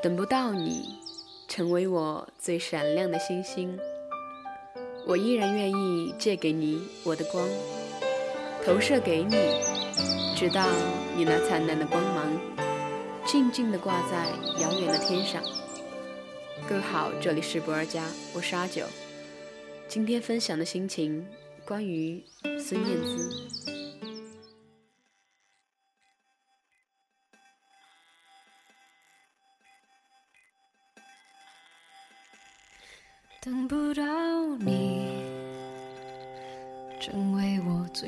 等不到你成为我最闪亮的星星，我依然愿意借给你我的光，投射给你，直到你那灿烂的光芒静静地挂在遥远的天上。各位好，这里是不二家，我是阿九，今天分享的心情关于孙燕姿。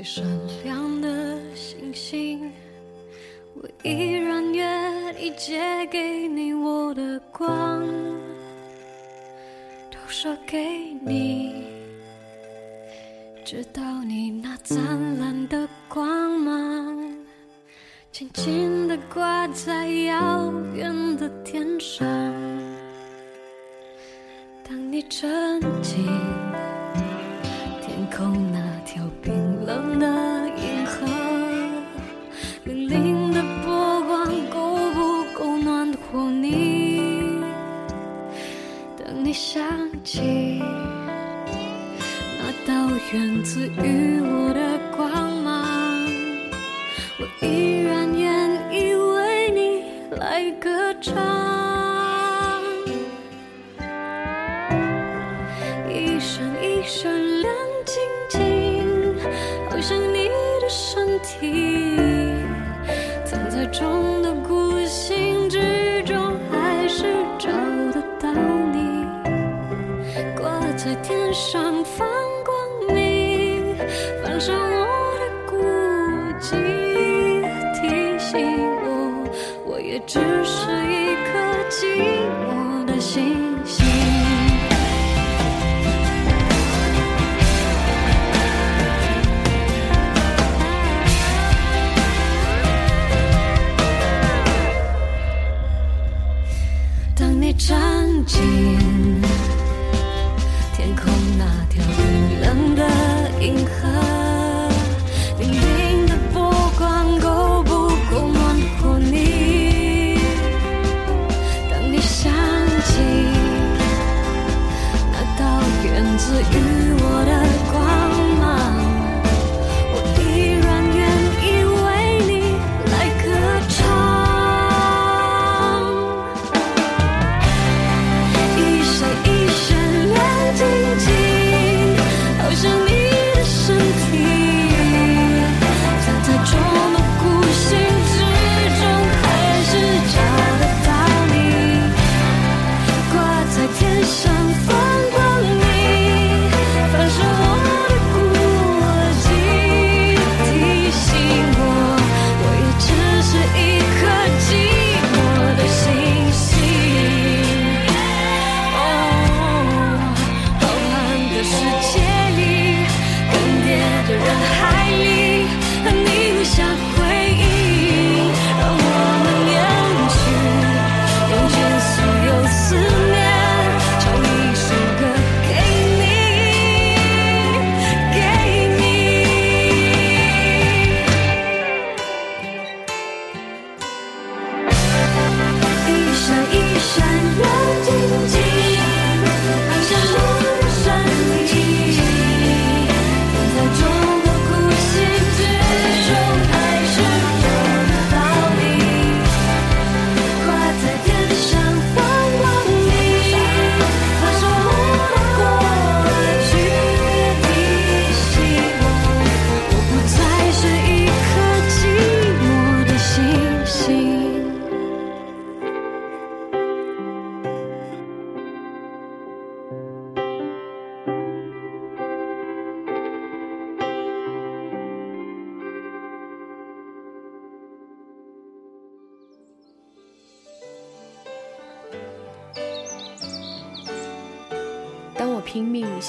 最闪亮的星星，我依然愿意借给你我的光，投射给你，直到你那灿烂的光芒，静静地挂在遥远的天上。当你沉浸想起那道源自于我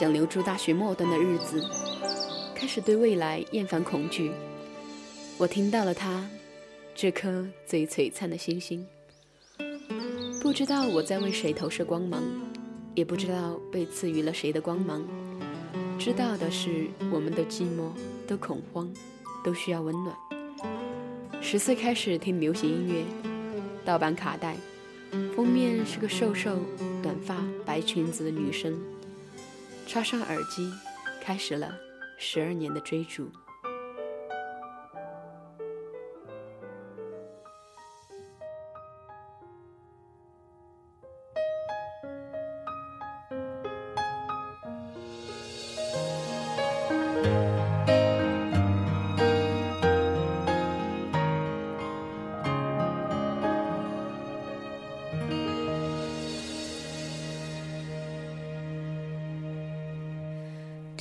想留住大学末端的日子，开始对未来厌烦恐惧。我听到了他，这颗最璀璨的星星。不知道我在为谁投射光芒，也不知道被赐予了谁的光芒。知道的是，我们都寂寞，都恐慌，都需要温暖。十岁开始听流行音乐，盗版卡带，封面是个瘦瘦、短发、白裙子的女生，插上耳机，开始了十二年的追逐。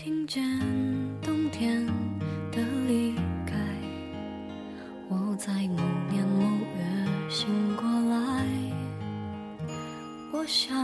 听见冬天的离开，我在某年某月醒过来。我想，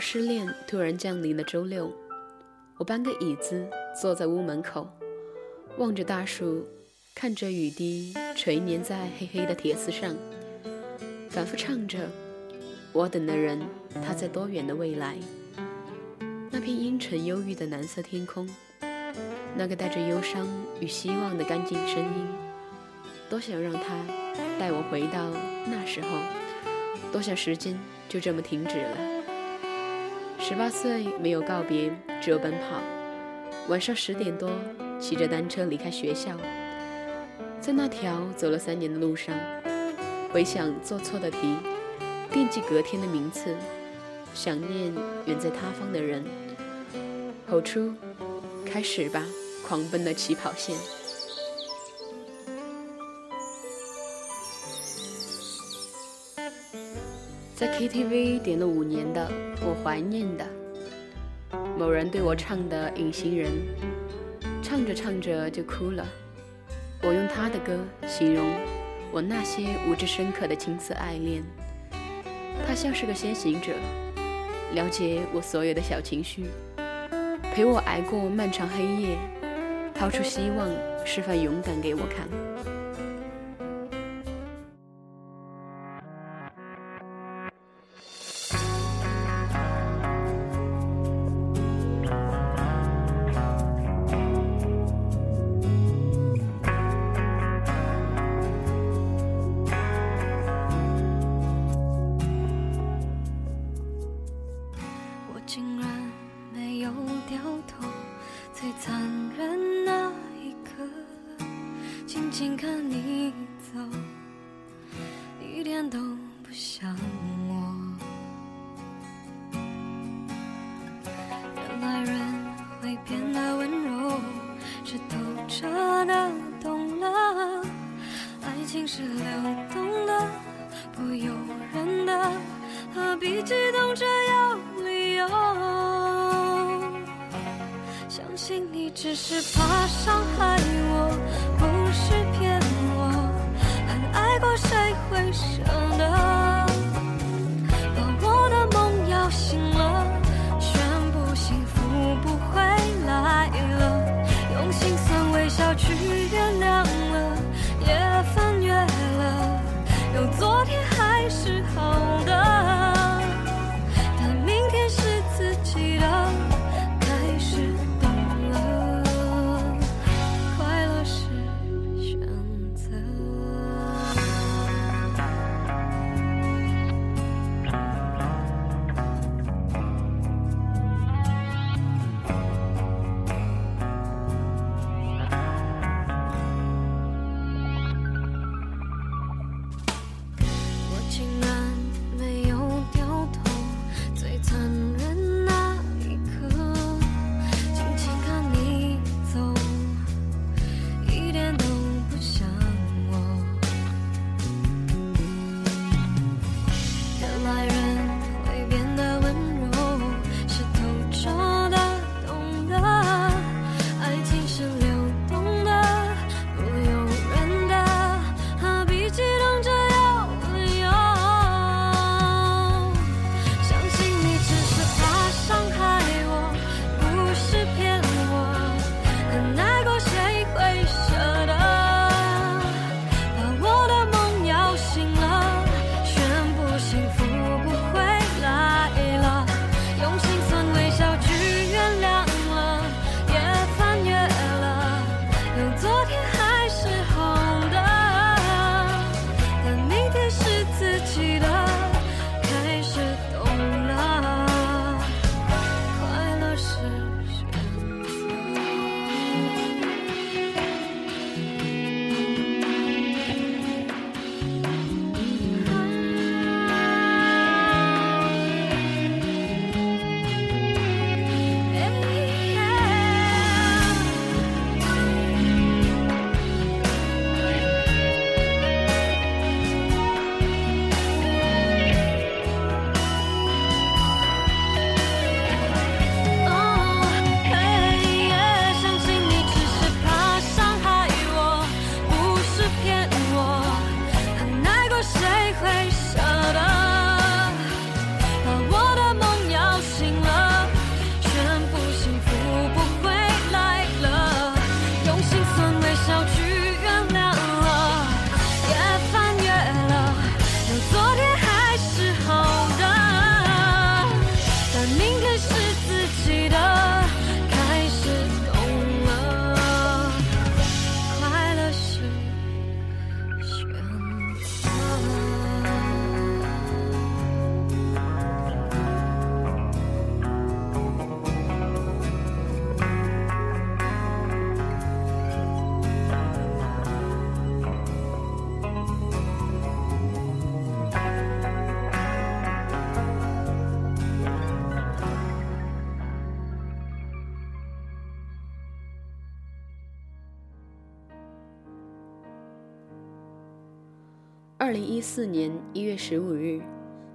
失恋突然降临的周六，我搬个椅子坐在屋门口，望着大树，看着雨滴垂粘在黑黑的铁丝上，反复唱着“我等的人，他在多远的未来”。那片阴沉忧郁的蓝色天空，那个带着忧伤与希望的干净声音，多想让他带我回到那时候，多想时间就这么停止了。十八岁没有告别，只有奔跑。晚上十点多，骑着单车离开学校，在那条走了三年的路上，回想做错的题，惦记隔天的名次，想念远在他方的人。吼出：“开始吧，狂奔的起跑线！”在 KTV 点了五年的，我怀念的。某人对我唱的《隐形人》，唱着唱着就哭了。我用他的歌形容我那些无知深刻的青涩爱恋。他像是个先行者，了解我所有的小情绪，陪我挨过漫长黑夜，掏出希望，示范勇敢给我看。信你只是怕伤害我，不是骗我。很爱过，谁会舍得 二零一四年一月十五日，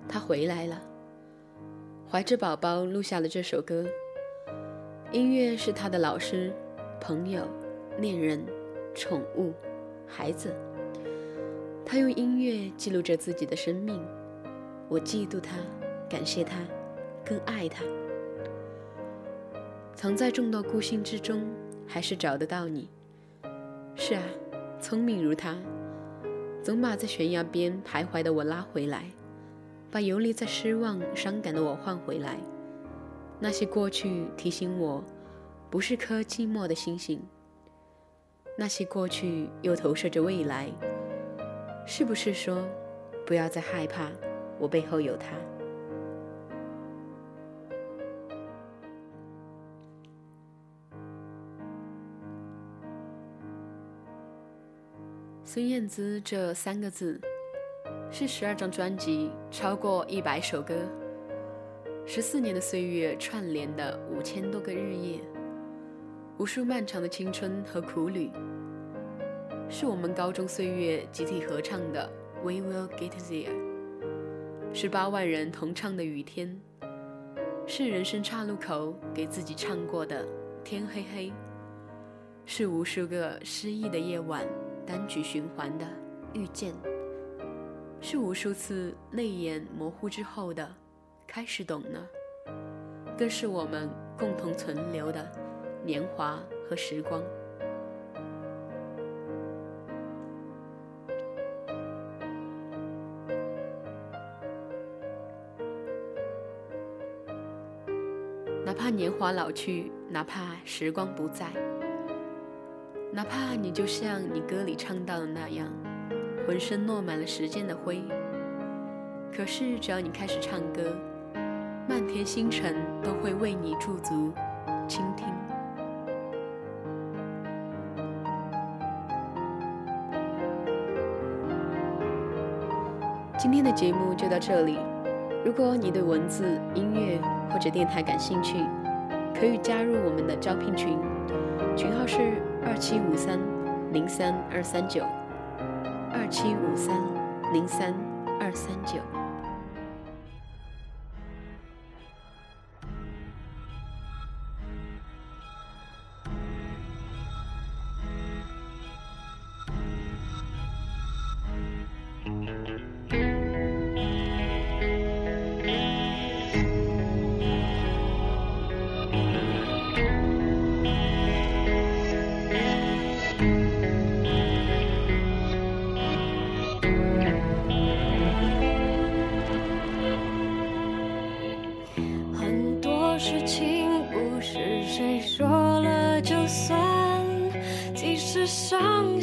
他回来了，怀着宝宝录下了这首歌。音乐是他的老师、朋友、恋人、宠物、孩子。他用音乐记录着自己的生命。我嫉妒他，感谢他，更爱他。藏在众多孤星之中，还是找得到你。是啊，聪明如他，总把在悬崖边徘徊的我拉回来，把游离在失望、伤感的我换回来。那些过去提醒我，不是颗寂寞的星星。那些过去又投射着未来，是不是说，不要再害怕，我背后有他。孙燕姿这三个字，是十二张专辑、超过一百首歌、十四年的岁月串联的五千多个日夜，无数漫长的青春和苦旅，是我们高中岁月集体合唱的《We Will Get There》，是八万人同唱的《雨天》，是人生岔路口给自己唱过的《天黑黑》，是无数个失意的夜晚。单曲循环的遇见，是无数次泪眼模糊之后的开始懂了，更是我们共同存留的年华和时光。哪怕年华老去，哪怕时光不再。哪怕你就像你歌里唱到的那样，浑身落满了时间的灰，可是只要你开始唱歌，漫天星辰都会为你驻足倾听。今天的节目就到这里，如果你对文字、音乐或者电台感兴趣，可以加入我们的招聘群，群号是。二七五三零三二三九，二七五三零三二三九。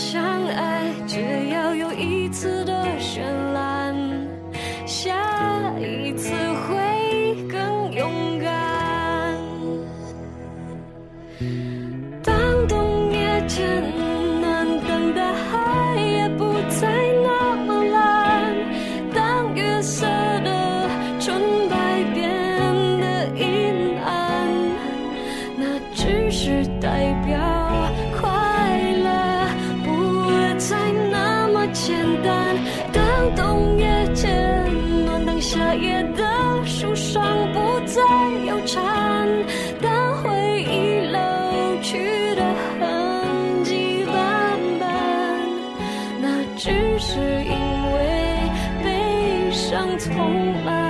相爱。是因为悲伤从来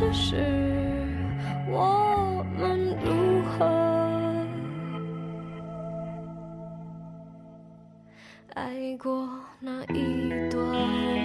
只是我们如何爱过那一段。